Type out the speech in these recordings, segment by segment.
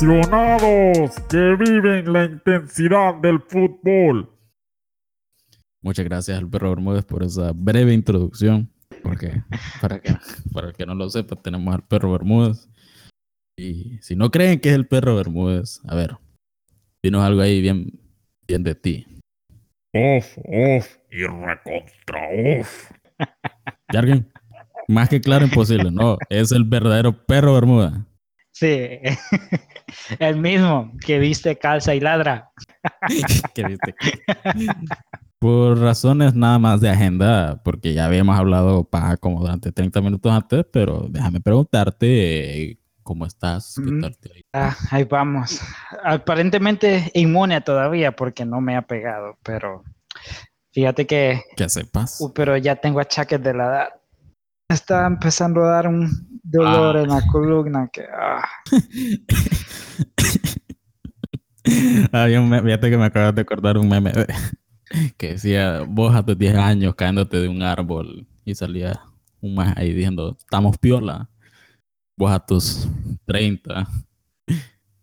aficionados que viven la intensidad del fútbol. Muchas gracias al perro Bermúdez por esa breve introducción. Porque para que, para el que no lo sepa, tenemos al perro Bermúdez. Y si no creen que es el perro Bermúdez, a ver, dinos algo ahí bien, bien de ti. Off, off y recontra off. ¿Y alguien? Más que claro, imposible. No, es el verdadero perro Bermuda. Sí, el mismo que viste calza y ladra. que viste. Por razones nada más de agenda, porque ya habíamos hablado para como durante 30 minutos antes, pero déjame preguntarte cómo estás. ¿Qué Mm. ido? Ah, ahí vamos. Aparentemente inmune todavía porque no me ha pegado, pero fíjate que, Que sepas. uh, pero ya tengo achaques de la edad. Está empezando a dar un dolor Ah. en la columna que ah, Había un meme, fíjate que me acabas de acordar un meme que decía, vos a tus 10 años cayéndote de un árbol y salía un más ahí diciendo, estamos piola. Vos a tus 30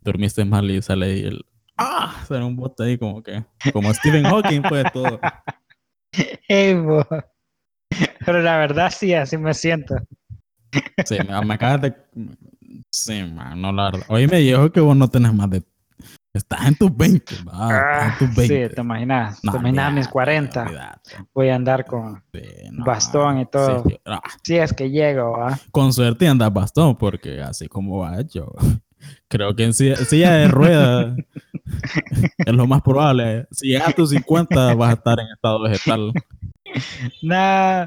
dormiste mal y sale ahí el, ah, sale un bote ahí como que, como Stephen Hawking pues todo. hey, pero la verdad sí, así me siento. Sí, me, acabas de... Sí, man, no la verdad. Oye, me dijo que vos no tenés más de... Estás en tus 20, va, Ah, estás en tus 20. sí, te imaginas, No, te imaginas mis olvídate, 40, olvídate. voy a andar con, Sí, no, Bastón y todo. sí, ah, si es que llego, ¿ah? con suerte andas bastón, porque así como va yo, creo que en silla, silla de ruedas es lo más probable. Si llegas a tus 50 vas a estar en estado vegetal. Nah,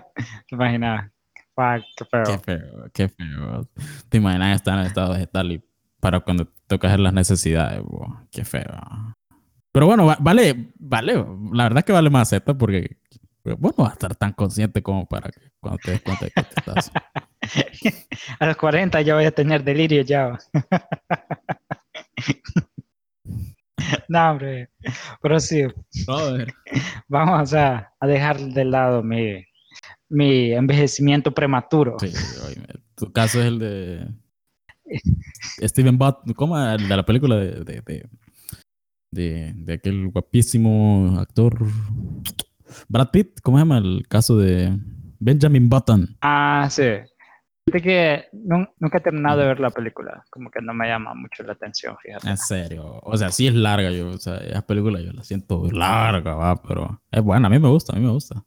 te imaginas, Fuck, qué feo. Qué feo, qué feo. Te imaginas estar en estado vegetal y para cuando te toca hacer las necesidades, bo, qué feo. Pero bueno, va- vale, vale, la verdad es que vale más Z porque vos no vas a estar tan consciente como para que cuando te des cuenta de que te estás. A los 40 ya voy a tener delirio ya. no, hombre. Pero sí, Joder. vamos a, a dejar de lado mi, mi envejecimiento prematuro. Sí, tu caso es el de Steven Butt, ¿cómo? El de la película de, de, de, de- de aquel guapísimo actor Brad Pitt, ¿cómo se llama? El caso de Benjamin Button. Ah, sí. Fíjate que nun- nunca he terminado de ver la película. Como que no me llama mucho la atención, fíjate. En serio, o sea, sí es larga, yo, o sea, esa película yo la siento larga, va, pero es buena, a mí me gusta, a mí me gusta.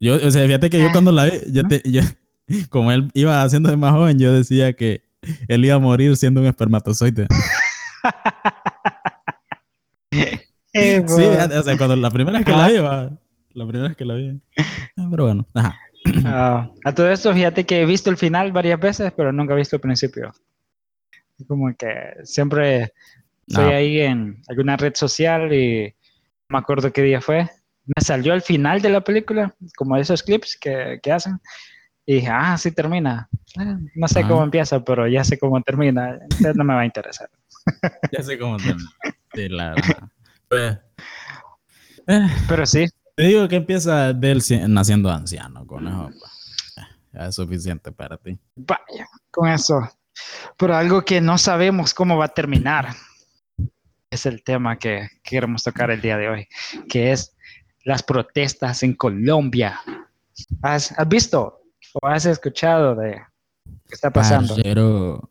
Yo, o sea, fíjate que yo Ah. cuando la vi, yo te, yo, como él iba haciéndose más joven, yo decía que él iba a morir siendo un espermatozoide. Eh, Sí, o sea, cuando la primera vez que la vi, va, la primera vez que la vi. Ah, Pero bueno, ajá. Ah, a todo esto, fíjate que he visto el final varias veces, pero nunca he visto el principio. Como que siempre estoy No. ahí en alguna red social y no me acuerdo qué día fue. Me salió al final de la película, como esos clips que, que hacen. Y dije, ah, sí termina. Ah, No sé cómo empieza, pero ya sé cómo termina. Entonces no me va a interesar. Ya sé cómo te, sí, la, la- pues, eh, Pero sí, te digo que empieza naciendo anciano, con eso. eh, Ya es suficiente para ti. vaya, con eso. Pero algo que no sabemos cómo va a terminar es el tema que queremos tocar el día de hoy, que es las protestas en Colombia. ¿Has, has visto o has escuchado de qué está pasando? Parcero.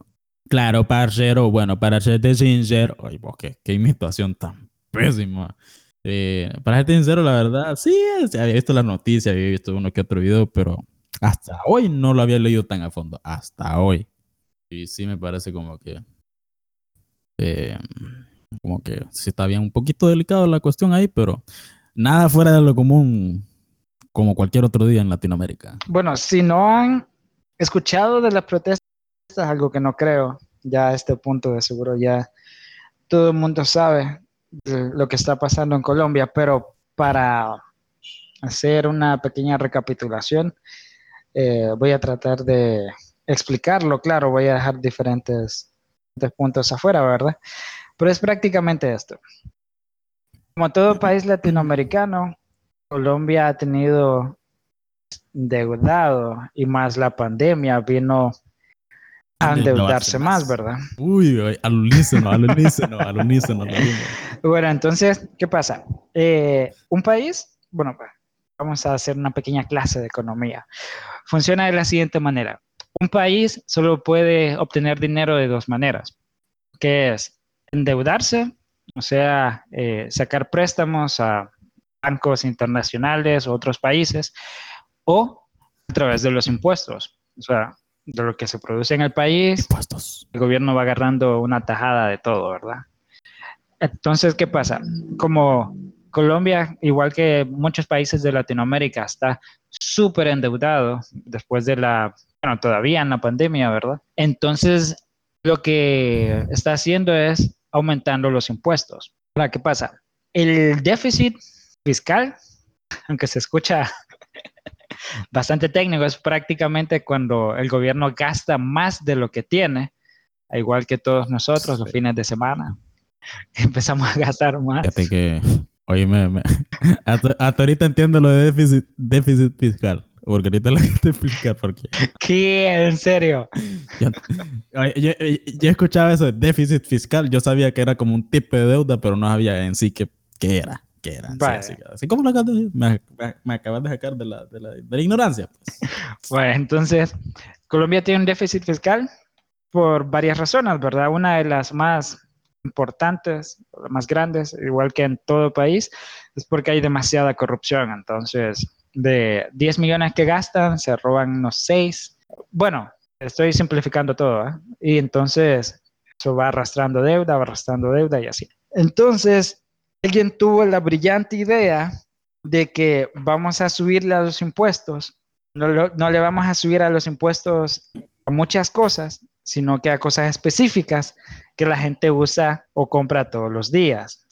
Claro, parcero. Bueno, para serte sincero. Ay, qué, qué imitación tan pésima. Eh, para serte sincero, la verdad, sí, había visto la noticia, había visto uno que otro video, pero hasta hoy no lo había leído tan a fondo. Hasta hoy. Y sí me parece como que. eh, como que sí está bien un poquito delicado la cuestión ahí, pero nada fuera de lo común como cualquier otro día en Latinoamérica. Bueno, si no han escuchado de las protestas, algo que no creo, ya a este punto de seguro ya todo el mundo sabe lo que está pasando en Colombia, pero para hacer una pequeña recapitulación, eh, voy a tratar de explicarlo, claro, voy a dejar diferentes, diferentes puntos afuera, ¿verdad? Pero es prácticamente esto. Como todo país latinoamericano, Colombia ha tenido endeudado y más la pandemia vino a endeudarse más, más. ¿verdad? Uy, uy, al unísono, al unísono, al unísono. al unísono. Bueno, entonces, ¿qué pasa? Eh, un país, bueno, vamos a hacer una pequeña clase de economía. Funciona de la siguiente manera. Un país solo puede obtener dinero de dos maneras, que es endeudarse, o sea, eh, sacar préstamos a bancos internacionales o otros países, o a través de los impuestos, o sea, de lo que se produce en el país, Impuestos. el gobierno va agarrando una tajada de todo, ¿verdad? Entonces, ¿qué pasa? Como Colombia, igual que muchos países de Latinoamérica, está súper endeudado después de la, bueno, todavía en la pandemia, ¿verdad? Entonces, lo que está haciendo es aumentando los impuestos. Ahora, ¿qué pasa? El déficit fiscal, aunque se escucha bastante técnico, es prácticamente cuando el gobierno gasta más de lo que tiene, igual que todos nosotros los fines de semana. Empezamos a gastar más. Fíjate que, oye, me, me- hasta, hasta ahorita entiendo lo de déficit, déficit fiscal. Porque ahorita lo que te explicar porque ¿Qué? ¿En serio? yo, yo, yo escuchaba eso de déficit fiscal. Yo sabía que era como un tipo de deuda, pero no sabía en sí qué, qué era. ¿Qué era? en sí, Vale. así, así como lo acabas de me, me- me acabas de sacar de la, de la, de la ignorancia. pues. Bueno, entonces, Colombia tiene un déficit fiscal por varias razones, ¿verdad? Una de las más importantes, más grandes, igual que en todo país, es porque hay demasiada corrupción. Entonces, de 10 millones que gastan, se roban unos 6. Bueno, estoy simplificando todo, ¿eh? Y entonces, eso va arrastrando deuda, va arrastrando deuda y así. Entonces, alguien tuvo la brillante idea de que vamos a subirle a los impuestos no, no le vamos a subir a los impuestos a muchas cosas, sino que a cosas específicas que la gente usa o compra todos los días.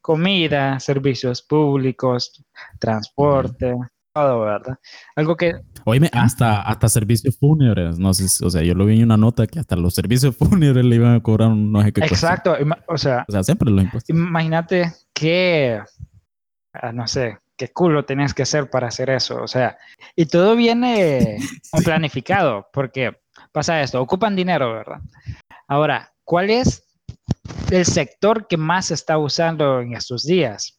Comida, servicios públicos, transporte, ¿verdad? Algo que, Oíme, hasta, hasta servicios fúnebres. No sé, si- o sea, yo lo vi en una nota que hasta los servicios fúnebres le iban a cobrar un no sé qué exacto, o sea, O sea, siempre los impuestos. imagínate qué, ah, no sé, qué culo tenías que hacer para hacer eso, o sea, y todo viene Sí. planificado, porque pasa esto, ocupan dinero, ¿verdad? Ahora, ¿cuál es el sector que más se está usando en estos días?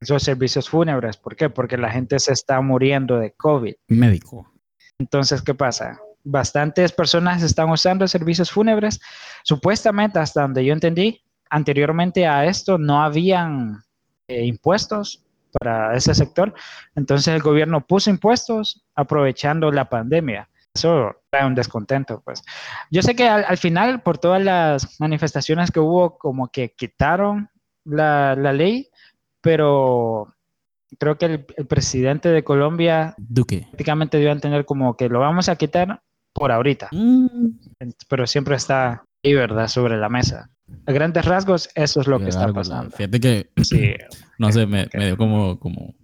Esos servicios fúnebres, ¿por qué? Porque la gente se está muriendo de COVID. Médico. Entonces, ¿qué pasa? Bastantes personas están usando servicios fúnebres. Supuestamente, hasta donde yo entendí, anteriormente a esto no habían eh, impuestos para ese sector. Entonces el gobierno puso impuestos aprovechando la pandemia. Eso trae un descontento, pues. Yo sé que al, al final, por todas las manifestaciones que hubo, como que quitaron la, la ley, pero creo que el- el presidente de Colombia Duque. prácticamente dio a entender como que lo vamos a quitar por ahorita, Mm. pero siempre está ahí, ¿verdad?, sobre la mesa. A grandes rasgos, eso es lo que está pasando. Fíjate que, Sí, no sé, me, me dio como, como,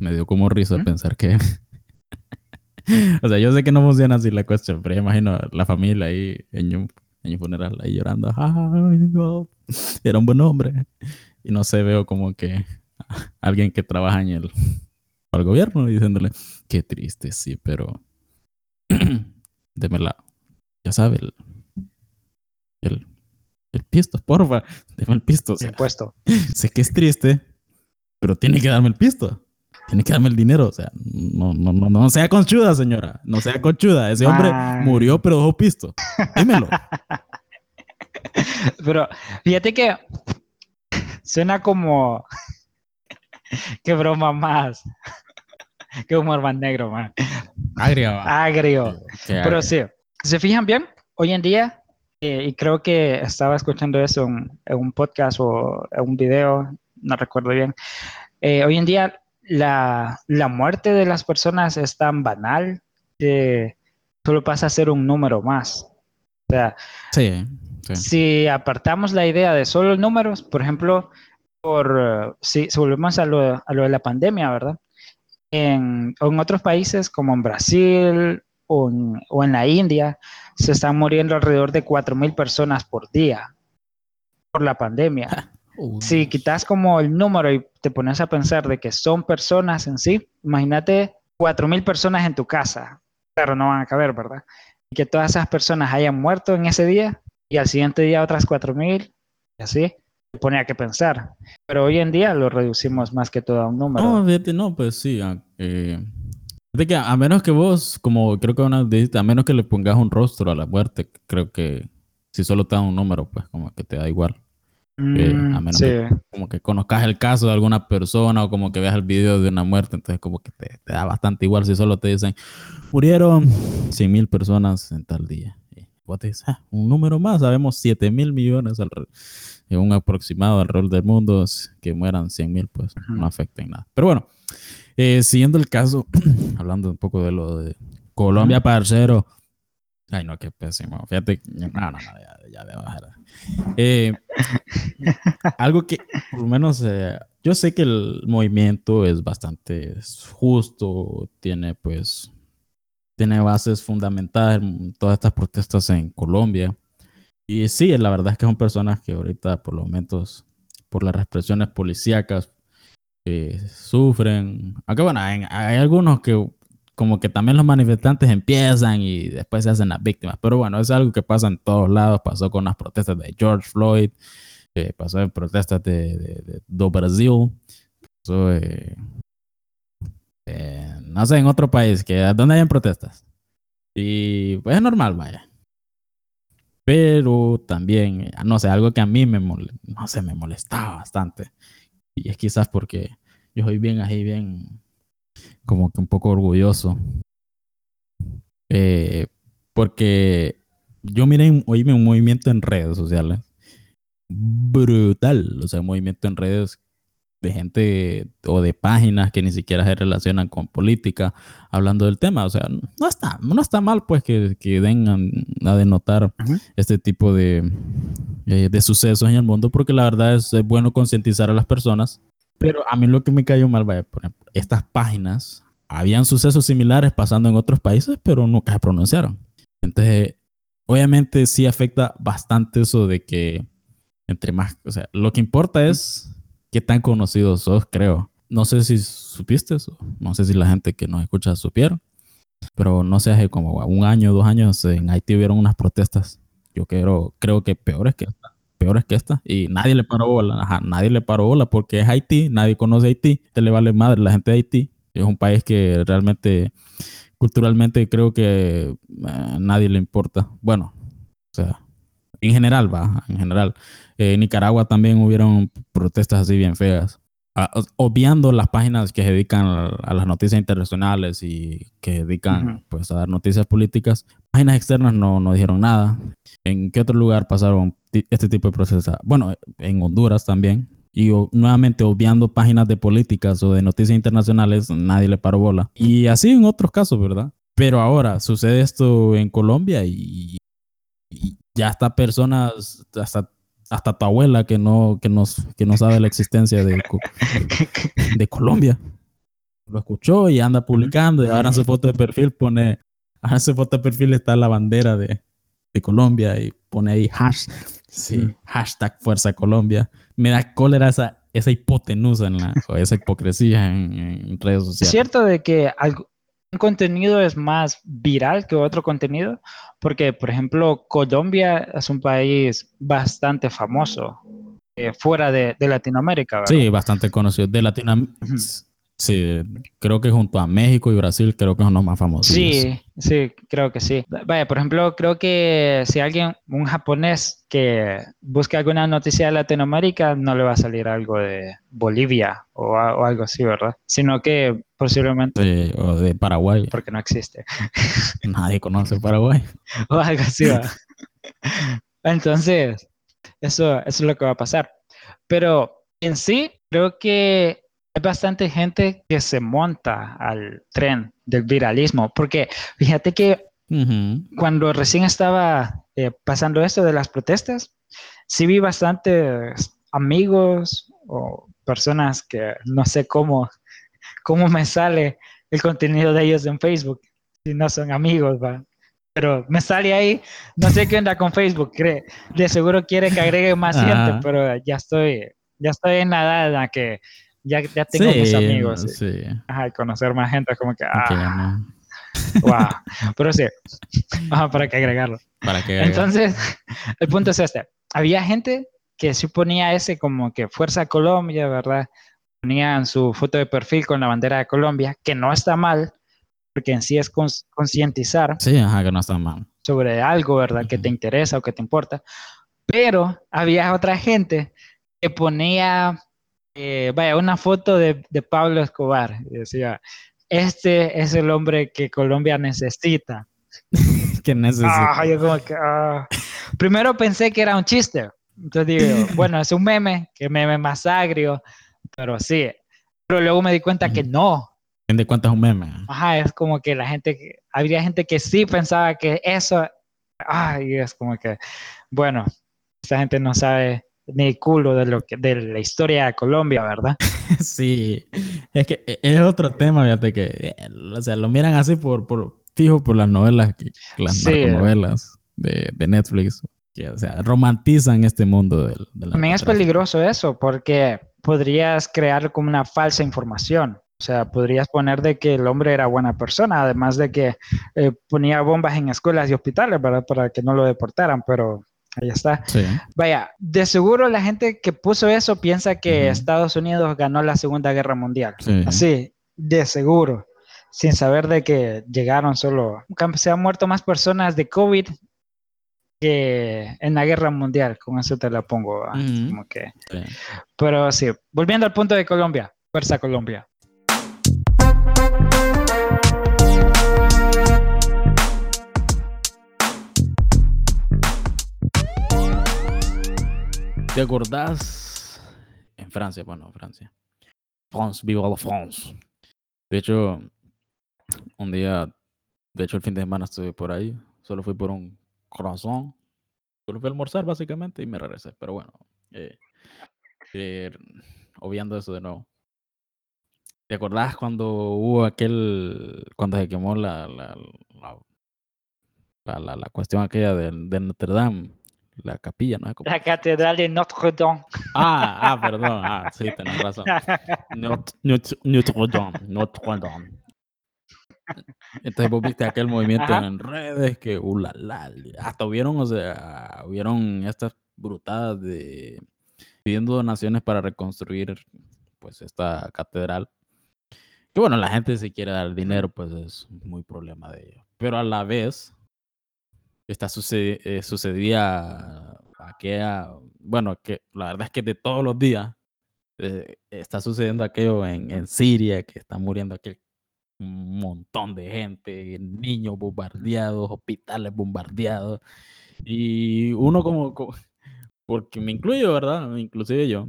me dio como risa ¿Mm? pensar que, o sea, yo sé que no funciona así la cuestión, pero yo imagino la familia ahí en un, en un funeral ahí llorando, "Ay, no, era un buen hombre. Y no sé, veo como que alguien que trabaja en el, para el gobierno diciéndole, qué triste, sí, pero deme la, ya sabe, el, el, el pisto, porfa, deme el pisto. o sea, impuesto. sé que es triste, pero tiene que darme el pisto. Tiene que darme el dinero. O sea, no, no, no, no sea conchuda, señora. No sea conchuda. Ese hombre Man. murió, pero dejó pisto. Dímelo. Pero fíjate que suena como... Qué broma más. Qué humor más negro, man. Agrio. Qué Pero agria. sí, se fijan bien, hoy en día, eh, y creo que estaba escuchando eso en, en un podcast o en un video, no recuerdo bien, eh, hoy en día la, la muerte de las personas es tan banal que solo pasa a ser un número más. O sea, Sí, sí. si apartamos la idea de solo números, por ejemplo, por, eh, si, si volvemos a lo, a lo de la pandemia, ¿verdad? En, en otros países como en Brasil o en, o en la India, se están muriendo alrededor de 4.000 personas por día por la pandemia. Uy. Si quitas como el número y te pones a pensar de que son personas en sí, imagínate 4.000 personas en tu casa. Claro, no van a caber, ¿verdad? que todas esas personas hayan muerto en ese día y al siguiente día otras 4.000 y así, se ponía que pensar. Pero hoy en día lo reducimos más que todo a un número. No, fíjate, no, pues sí. a- eh, que a menos que vos, como creo que una a menos que le pongas un rostro a la muerte, creo que si solo te da un número, pues como que te da igual. eh, a Mm, menos sí. que- Como que conozcas el caso de alguna persona o como que veas el video de una muerte, entonces como que te, te da bastante igual si solo te dicen, murieron 100 mil personas en tal día. Y vos te dices, "Ah, un número más, sabemos 7 mil millones, alre- en un aproximado alrededor del mundo, que mueran 100 mil, pues Ujú. no afecta en nada. Pero bueno, eh, siguiendo el caso, hablando un poco de lo de Colombia, parcero. Ay, no, qué pésimo. Fíjate, no, no, no, ya, ya de bajar. Eh, algo que, por lo menos, eh, yo sé que el movimiento es bastante justo, tiene pues, tiene bases fundamentadas en todas estas protestas en Colombia. Y sí, la verdad es que son personas que ahorita, por los momentos, por las represiones policíacas, eh, sufren. Aunque bueno, hay, algunos que como que también los manifestantes empiezan y después se hacen las víctimas. Pero bueno, es algo que pasa en todos lados. Pasó con las protestas de George Floyd, eh, pasó en protestas de, de- do Brasil, pasó, eh, eh, en otro país, que donde hayan protestas. Y pues es normal, vaya. Pero también, no sé, algo que a mí me, no sé, me molestaba bastante. Y es quizás porque yo soy bien ahí, bien, como que un poco orgulloso. Eh, porque yo miré, oíme un movimiento en redes sociales brutal. O sea, un movimiento en redes de gente o de páginas que ni siquiera se relacionan con política hablando del tema. O sea, no está, no está mal pues que, que den a, a denotar Ujú. este tipo de, eh, de sucesos en el mundo porque la verdad es, es bueno concientizar a las personas. Pero a mí lo que me cayó mal, vaya, por ejemplo, estas páginas, habían sucesos similares pasando en otros países, pero nunca se pronunciaron. Entonces, obviamente sí afecta bastante eso de que entre más, o sea, lo que importa es qué tan conocido sos, creo. No sé si supiste eso, no sé si la gente que nos escucha supieron, pero no sé, hace como un año, dos años en Haití hubieron unas protestas. Yo creo, creo que peores que esta, peores que esta, y nadie le paró bola, nadie le paró bola porque es Haití, nadie conoce Haití, te le vale madre la gente de Haití. Es un país que realmente, culturalmente, creo que a nadie le importa. Bueno, o sea, en general, va, en general. Eh, en Nicaragua también hubieron protestas así bien feas. Ah, obviando las páginas que se dedican a, a las noticias internacionales y que se dedican Ujú. pues, a dar noticias políticas, páginas externas no, no dijeron nada. ¿En qué otro lugar pasaron este tipo de protestas? Bueno, en Honduras también. Y o- nuevamente, obviando páginas de políticas o de noticias internacionales, nadie le paró bola. Y así en otros casos, ¿verdad? Pero ahora sucede esto en Colombia y, y ya hasta personas, hasta, hasta tu abuela que no, que, no, que no sabe la existencia de, de Colombia. Lo escuchó y anda publicando y ahora en su foto de perfil pone, ahora en su foto de perfil está la bandera de, de Colombia y pone ahí hash, sí, hashtag Fuerza Colombia. Me da cólera esa, esa hipotenusa en la, o esa hipocresía en, en redes Es sociales. cierto de que algo- un contenido es más viral que otro contenido, porque, por ejemplo, Colombia es un país bastante famoso eh, fuera de, de Latinoamérica, ¿verdad? Sí, bastante conocido. De Latinoamérica. Sí, creo que junto a México y Brasil, creo que son los más famosos. Sí, sí, creo que sí. Vaya, por ejemplo, creo que si alguien, un japonés que busque alguna noticia de Latinoamérica, no le va a salir algo de Bolivia o, a- o algo así, ¿verdad? Sino que posiblemente Sí, o de Paraguay. porque no existe. Nadie conoce Paraguay. o algo así. ¿va? Entonces, eso, eso es lo que va a pasar. Pero en sí, creo que hay bastante gente que se monta al tren del viralismo, porque fíjate que Ujú. cuando recién estaba eh, pasando esto de las protestas, sí vi bastantes amigos o personas que no sé cómo, cómo me sale el contenido de ellos en Facebook, si no son amigos, va. Pero me sale ahí, no sé qué onda con Facebook, cree, de seguro quiere que agregue más gente, pero ya estoy, ya estoy en la edad en la que ya, ya tengo mis Sí, amigos. y- Sí. Ajá, y conocer más gente, como que, ah, no. Wow. Pero sí, Ajá, para que agregarlo. Para que Entonces, el punto es este. Había gente que sí ponía ese como que Fuerza Colombia, ¿verdad? Ponían su foto de perfil con la bandera de Colombia, que no está mal, porque en sí es concientizar Sí, ajá, que no está mal. sobre algo, ¿verdad? Que te interesa o que te importa. Pero había otra gente que ponía, eh, vaya, una foto de, de Pablo Escobar. Y decía, este es el hombre que Colombia necesita. Que necesita. Ah, yo como que, ah. Primero pensé que era un chiste. Entonces digo, bueno, es un meme, que meme más agrio, pero sí. Pero luego me di cuenta que no. de cuentas es un meme. Ajá, es como que la gente, habría gente que sí pensaba que eso, ay, es como que, bueno, esta gente no sabe ni culo de lo que, de la historia de Colombia, ¿verdad? Sí, es que e- es otro tema, fíjate que, o sea, lo miran así por, por fijo por las novelas, que- las Sí. novelas de, de Netflix, que, o sea, romantizan este mundo del, del También es peligroso eso, porque podrías crear como una falsa información. O sea, podrías poner de que el hombre era buena persona, además de que eh, ponía bombas en escuelas y hospitales, ¿verdad? Para que no lo deportaran, pero ahí está. Sí, Vaya, de seguro la gente que puso eso piensa que. Estados Unidos ganó la Segunda Guerra Mundial. sí. Así, de seguro, sin saber de que llegaron solo, se han muerto más personas de COVID que en la Guerra Mundial, con eso te la pongo. Como que, sí. pero sí, volviendo al punto de Colombia, fuerza Colombia. ¿Te acordás? En Francia, bueno, Francia. France, viva la France. De hecho, un día, de hecho el fin de semana estuve por ahí, solo fui por un croissant, solo fui a almorzar básicamente y me regresé, pero bueno, eh, eh, obviando eso de nuevo. ¿Te acordás cuando hubo aquel, cuando se quemó la, la, la, la, la- cuestión aquella de, de Notre Dame, la capilla, ¿no? La Catedral de Notre Dame. Ah, ah, perdón. Ah, sí, tenés razón. Notre, Notre, Notre Dame, Notre Dame. Entonces vos viste aquel movimiento Ajá. en redes que, uh, la, la, hasta hubieron, o sea, hubieron estas brutadas de pidiendo donaciones para reconstruir, pues, esta catedral. Que bueno, la gente si quiere dar dinero, pues es muy problema de ellos. Pero a la vez, suce- eh, sucedía aquella, bueno, que la verdad es que de todos los días eh, está sucediendo aquello en, en Siria, que está muriendo aquel montón de gente, niños bombardeados, hospitales bombardeados, y uno como, co- porque me incluyo, ¿verdad? Inclusive yo,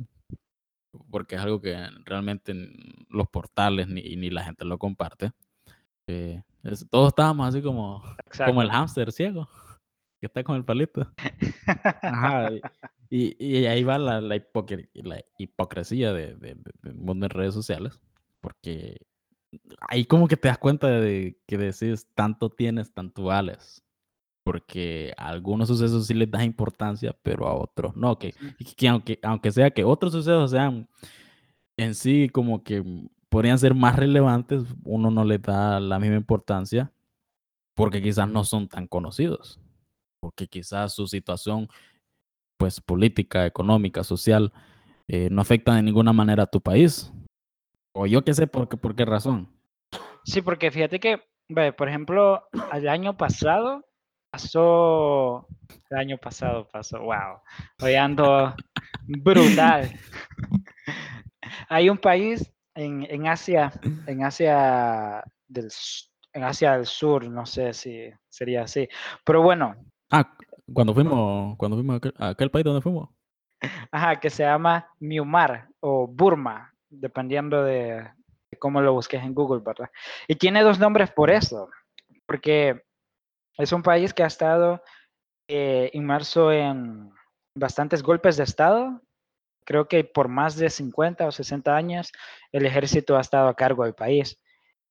porque es algo que realmente en los portales ni, ni la gente lo comparte. eh, es- todos estábamos así como, como el hámster ciego, que está con el palito. Ajá, y, y- ahí va la, la, la hipocresía de, de- de- mundo en redes sociales, porque ahí como que te das cuenta de que decís tanto tienes, tanto vales. Porque a algunos sucesos sí les das importancia, pero a otros no. Que, que aunque, aunque sea que otros sucesos sean en sí como que podrían ser más relevantes, uno no les da la misma importancia porque quizás no son tan conocidos. Porque quizás su situación pues política, económica, social, eh, no afecta de ninguna manera a tu país. O yo qué sé por qué, por qué razón. Sí, porque fíjate que, ve, por ejemplo, el año pasado pasó, el año pasado pasó, wow, hoy ando brutal. Hay un país en, en Asia, en Asia del, en Asia del Sur, no sé si sería así, pero bueno, Ah, cuando fuimos, cuando fuimos a aquel, a aquel país donde fuimos. ajá, que se llama Myanmar o Burma, dependiendo de, de cómo lo busques en Google, ¿verdad? Y tiene dos nombres por eso, porque es un país que ha estado eh, inmerso en bastantes golpes de Estado. Creo que por más de 50 o 60 años el ejército ha estado a cargo del país.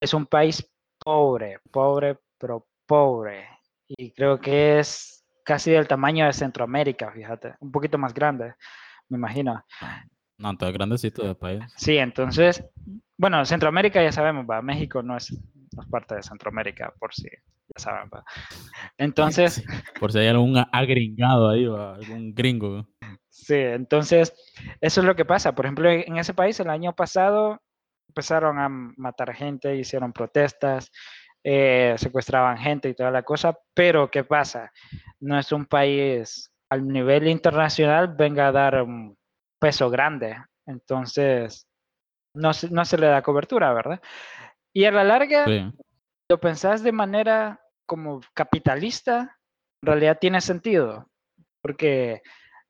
Es un país pobre, pobre, pero pobre. Y creo que es casi del tamaño de Centroamérica, fíjate, un poquito más grande, me imagino. No, entonces grandecito del país. Sí, entonces, bueno, Centroamérica ya sabemos, va, México no es no es parte de Centroamérica, por si ya saben. ¿va? Entonces, Sí, Por si hay algún agringado ahí, o algún gringo. Sí, entonces eso es lo que pasa. Por ejemplo, en ese país el año pasado empezaron a matar gente, hicieron protestas, eh, secuestraban gente y toda la cosa, pero ¿qué pasa? No es un país al nivel internacional venga a dar un peso grande, entonces no se, no se le da cobertura, ¿verdad? Y a la larga, Sí. lo pensás de manera como capitalista, en realidad tiene sentido, porque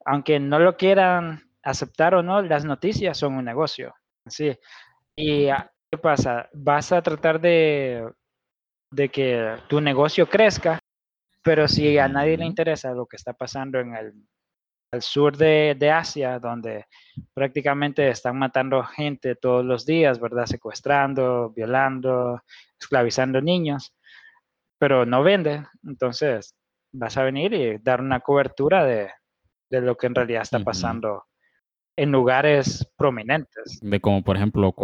aunque no lo quieran aceptar o no, las noticias son un negocio. Sí. ¿Y ah, qué pasa? Vas a tratar de, de que tu negocio crezca, pero si a nadie le interesa lo que está pasando en el, el sur de, de Asia, donde prácticamente están matando gente todos los días, ¿verdad? Secuestrando, violando, esclavizando niños, pero no vende, entonces vas a venir y dar una cobertura de, de lo que en realidad está pasando en lugares prominentes. De como, por ejemplo,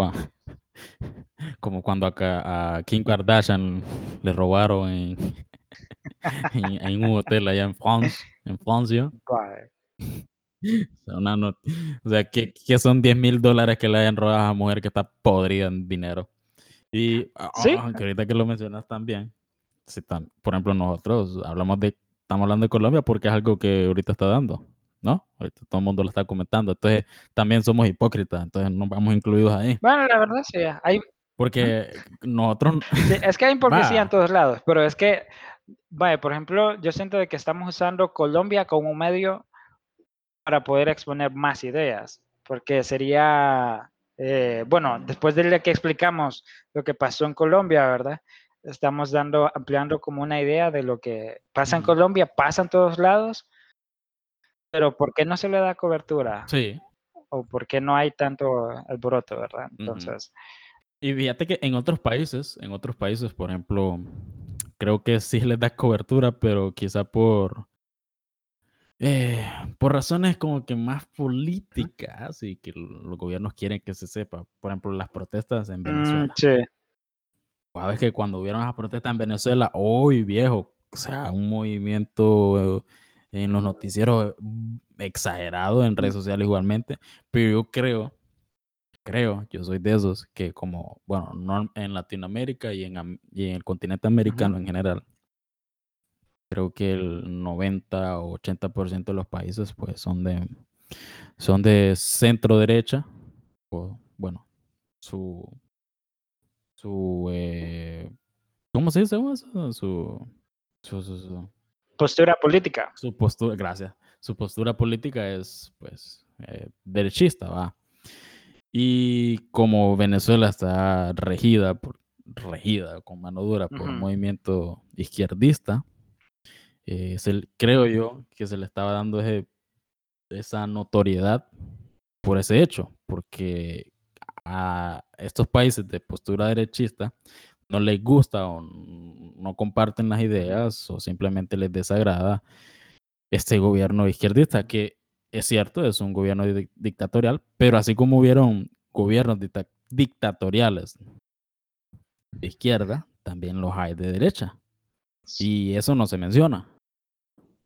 como cuando acá a Kim Kardashian le robaron en, en, en un hotel allá en France, en Francia. Una not- o sea, que, que son 10 mil dólares que le hayan robado a esa mujer que está podrida en dinero. Y Sí. que ahorita que lo mencionas también, sí, tam- por ejemplo, nosotros hablamos de, estamos hablando de Colombia porque es algo que ahorita está dando, ¿no? Ahorita todo el mundo lo está comentando. Entonces, también somos hipócritas, entonces nos vamos incluidos ahí. Bueno, la verdad sí, hay, Porque nosotros, sí, es que hay hipocresía en todos lados, pero es que, vaya, por ejemplo, yo siento de que estamos usando Colombia como un medio para poder exponer más ideas, porque sería, eh, bueno, después de que explicamos lo que pasó en Colombia, ¿verdad? Estamos dando, ampliando como una idea de lo que pasa en. Colombia, pasa en todos lados, pero ¿por qué no se le da cobertura? sí, ¿O por qué no hay tanto alboroto, verdad? Entonces, Y fíjate que en otros países, en otros países, por ejemplo, creo que sí les da cobertura, pero quizá por, eh, por razones como que más políticas y que los gobiernos quieren que se sepa. Por ejemplo, las protestas en mm, Venezuela. sí, Sabes que cuando hubieron las protestas en Venezuela, hoy viejo, o sea, un movimiento en los noticieros mm, exagerado en redes sociales igualmente, pero yo creo creo, yo soy de esos que como, bueno, no en Latinoamérica y en, y en el continente americano en general, creo que el 90 o 80% de los países pues son de, son de centro derecha, o bueno, su, su, eh, ¿cómo se dice eso? Su, su, su, su- postura política. su postura, gracias, su postura política es pues eh, derechista, va. Y como Venezuela está regida por regida con mano dura por un Ujú. movimiento izquierdista, eh, se creo yo que se le estaba dando ese- esa notoriedad por ese hecho, porque a estos países de postura derechista no les gusta o no comparten las ideas o simplemente les desagrada este gobierno izquierdista, que es cierto, es un gobierno di- dictatorial, pero así como hubieron gobiernos dicta- dictatoriales de izquierda, también los hay de derecha. Y eso no se menciona.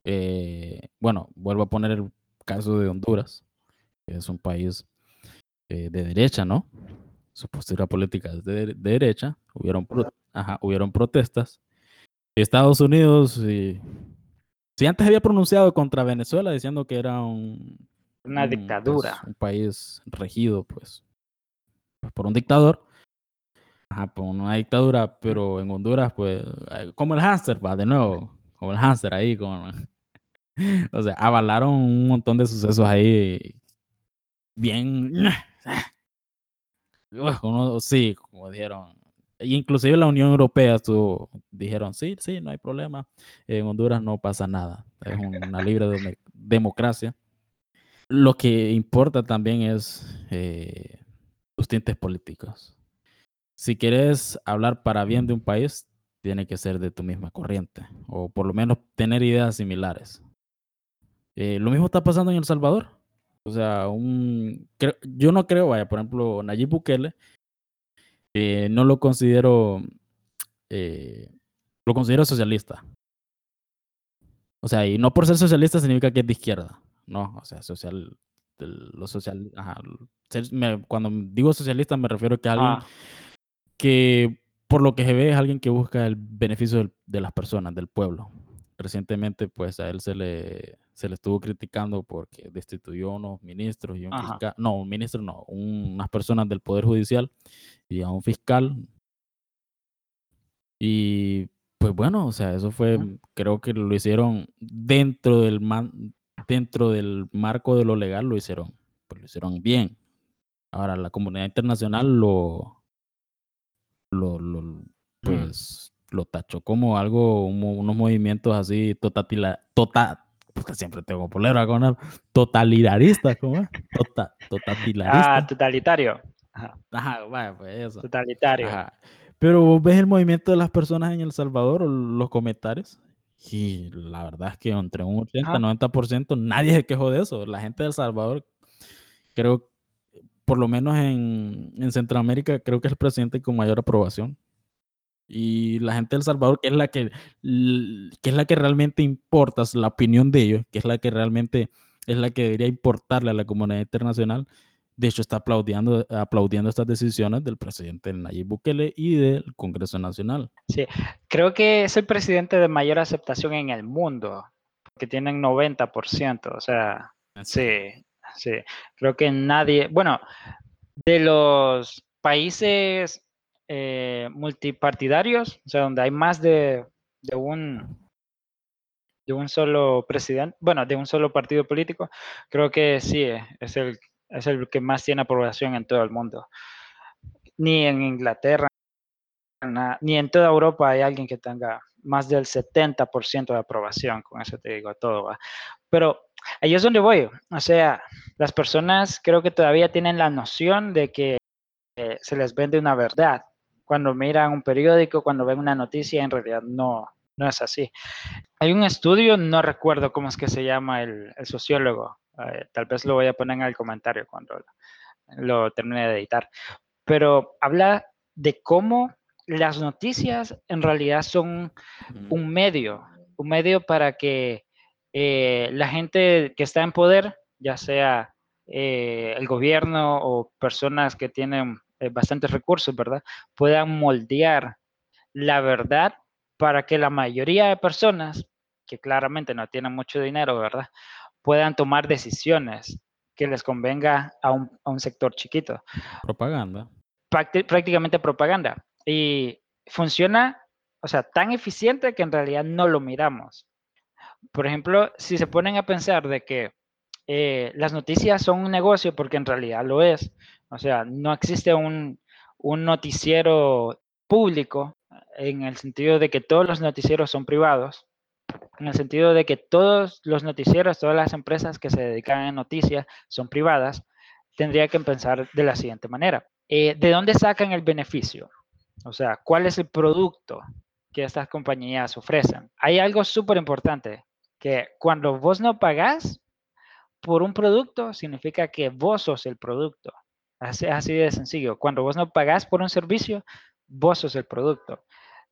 Eh, bueno, vuelvo a poner el caso de Honduras, que es un país eh, de derecha, ¿no? Su postura política es de, de derecha. Hubieron, pro- ajá, hubieron protestas. Estados Unidos, sí, sí antes había pronunciado contra Venezuela diciendo que era un, Una un, pues, dictadura. un país regido, pues, pues, por un dictador. Ajá, por una dictadura, pero en Honduras, pues, eh, como el hámster, va, de nuevo, como el hámster ahí, con, o sea, avalaron un montón de sucesos ahí bien, sí, como dijeron, inclusive la Unión Europea estuvo, dijeron, sí, sí, no hay problema, en Honduras no pasa nada, es una libre deme- democracia. Lo que importa también es eh, los tintes políticos. Si quieres hablar para bien de un país, tiene que ser de tu misma corriente, o por lo menos tener ideas similares. Eh, lo mismo está pasando en El Salvador. O sea, un, creo- yo no creo, vaya, por ejemplo, Nayib Bukele, eh, no lo considero eh, lo considero socialista. O sea, y no por ser socialista significa que es de izquierda. No, o sea, social, lo social, ajá, ser- me- cuando digo socialista me refiero a que alguien Ah, que por lo que se ve es alguien que busca el beneficio del- de las personas, del pueblo. Recientemente, pues a él se le, se le estuvo criticando porque destituyó unos ministros y un Ajá. fiscal, no, un ministro no, un- unas personas del Poder Judicial y a un fiscal. Y pues bueno, o sea, eso fue, Ujú. creo que lo hicieron dentro del, man- dentro del marco de lo legal, lo hicieron, pues lo hicieron bien. Ahora, la comunidad internacional lo, lo, lo- pues, lo tachó como algo, un unos movimientos así totatila, tota, puta, siempre tengo polera con él, totalitaristas, ¿cómo es? Tota, ah, totalitaristas. totalitario. Ajá, pues eso. totalitario. Ajá. Pero vos ves el movimiento de las personas en El Salvador, o los comentarios, y la verdad es que entre un 80 Ajá. 90% nadie se quejó de eso. La gente de El Salvador, creo, por lo menos en, en Centroamérica, creo que es el presidente con mayor aprobación. Y la gente de El Salvador, que es la que, que es la que realmente importa, es la opinión de ellos, que es la que realmente es la que debería importarle a la comunidad internacional, de hecho está aplaudiendo, aplaudiendo estas decisiones del presidente Nayib Bukele y del Congreso Nacional. Creo que es el presidente de mayor aceptación en el mundo, que tienen 90%, o sea, sí, sí. Creo que nadie, bueno, de los países eh, multipartidarios, o sea, donde hay más de, de un de un solo presidente, bueno, de un solo partido político, creo que sí, eh, es el, es el que más tiene aprobación en todo el mundo. Ni en Inglaterra, ni en toda Europa hay alguien que tenga más del 70% de aprobación, con eso te digo todo. Pero ahí es donde voy, o sea, las personas creo que todavía tienen la noción de que eh, se les vende una verdad. Cuando miran un periódico, cuando ven una noticia, en realidad no, no es así. Hay un estudio, no recuerdo cómo es que se llama el, el sociólogo, eh, tal vez lo voy a poner en el comentario cuando lo termine de editar, pero habla de cómo las noticias en realidad son un medio, un medio para que eh, la gente que está en poder, ya sea eh, el gobierno o personas que tienen eh, bastantes recursos, ¿verdad? Puedan moldear la verdad para que la mayoría de personas, que claramente no tienen mucho dinero, ¿verdad? Puedan tomar decisiones que les convenga a un, a un sector chiquito Propaganda. prácti- prácticamente propaganda. Y funciona, o sea, tan eficiente que en realidad no lo miramos. Por ejemplo, si se ponen a pensar de que eh, las noticias son un negocio, porque en realidad lo es, o sea, no existe un, noticiero público en el sentido de que todos los noticieros son privados, en el sentido de que todos los noticieros, todas las empresas que se dedican a noticias son privadas, tendría que pensar de la siguiente manera. Eh, ¿De dónde sacan el beneficio? O sea, ¿cuál es el producto que estas compañías ofrecen? Hay algo súper importante, que cuando vos no pagás por un producto, significa que vos sos el producto. Así, así de sencillo. Cuando vos no pagás por un servicio, vos sos el producto.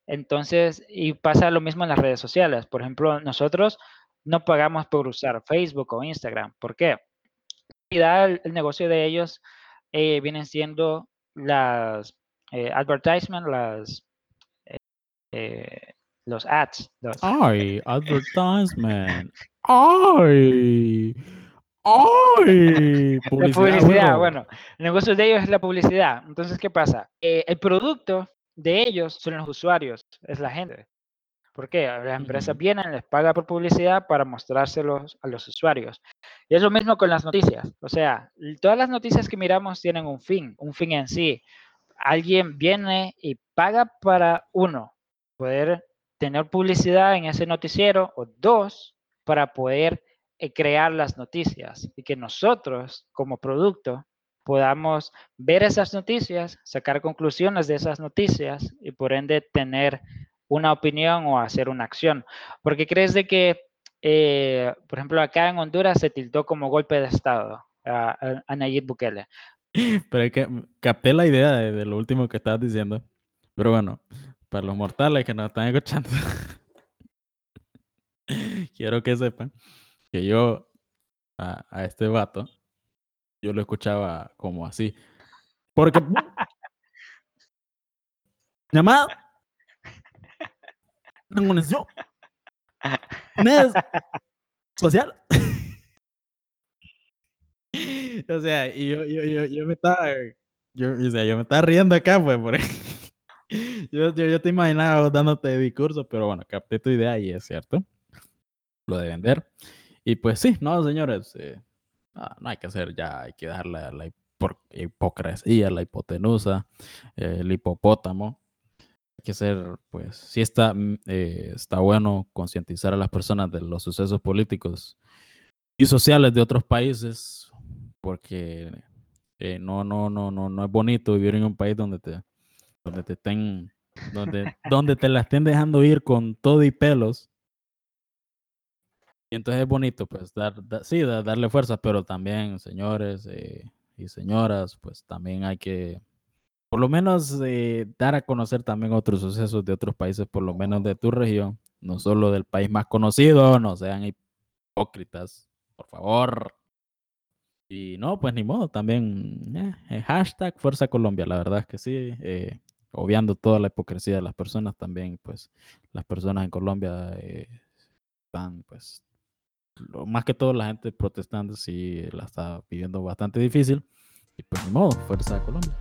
Entonces, y pasa lo mismo en las redes sociales. Por ejemplo, nosotros no pagamos por usar Facebook o Instagram. ¿Por qué? El, el negocio de ellos eh, vienen siendo las eh, advertisement, las, eh, eh, los ads. Los, Ay, advertisement. Ay. Ay. la Publicidad. publicidad, bueno, el negocio de ellos es la publicidad. Entonces, ¿qué pasa? Eh, el producto de ellos son los usuarios, es la gente. ¿Por qué? Las empresas vienen, les pagan por publicidad para mostrárselos a los usuarios. Y es lo mismo con las noticias. O sea, todas las noticias que miramos tienen un fin, un fin en sí. Alguien viene y paga para, uno, poder tener publicidad en ese noticiero, o dos, para poder crear las noticias y que nosotros, como producto, podamos ver esas noticias, sacar conclusiones de esas noticias y por ende tener una opinión o hacer una acción. Porque crees de que, eh, por ejemplo, acá en Honduras se tildó como golpe de Estado a, a- Nayib Bukele. Pero es que capté la idea de, de lo último que estabas diciendo. Pero bueno, para los mortales que nos están escuchando, quiero que sepan que yo a, a este vato, yo lo escuchaba como así. Porque... Llamada. Conexión. Mes social. o sea, y yo, yo, yo, yo me estaba, yo, o sea, yo me estaba riendo acá, pues, por yo, yo, yo te imaginaba dándote discurso, pero bueno, capté tu idea y es cierto, lo de vender. Y pues sí, no, señores, eh, no, no hay que hacer ya, hay que darle la hipocresía, la hipotenusa, eh, el hipopótamo. Hay que ser, pues, sí está, mm, eh, está bueno concientizar a las personas de los sucesos políticos y sociales de otros países, porque eh, no, no, no, no, no es bonito vivir en un país donde te, donde te estén, donde, donde te la estén dejando ir con todo y pelos. Y entonces es bonito, pues, dar, da- sí, da- darle fuerza, pero también, señores eh, y señoras, pues también hay que, por lo menos, eh, dar a conocer también otros sucesos de otros países, por lo menos de tu región, no solo del país más conocido, no sean hipócritas, por favor. Y no, pues ni modo, también eh, eh, hashtag Fuerza Colombia, la verdad es que sí, eh, obviando toda la hipocresía de las personas también, pues las personas en Colombia eh, están, pues, lo, más que todo la gente protestante sí la está viviendo bastante difícil. Y pues ni modo, Fuerza Colombia.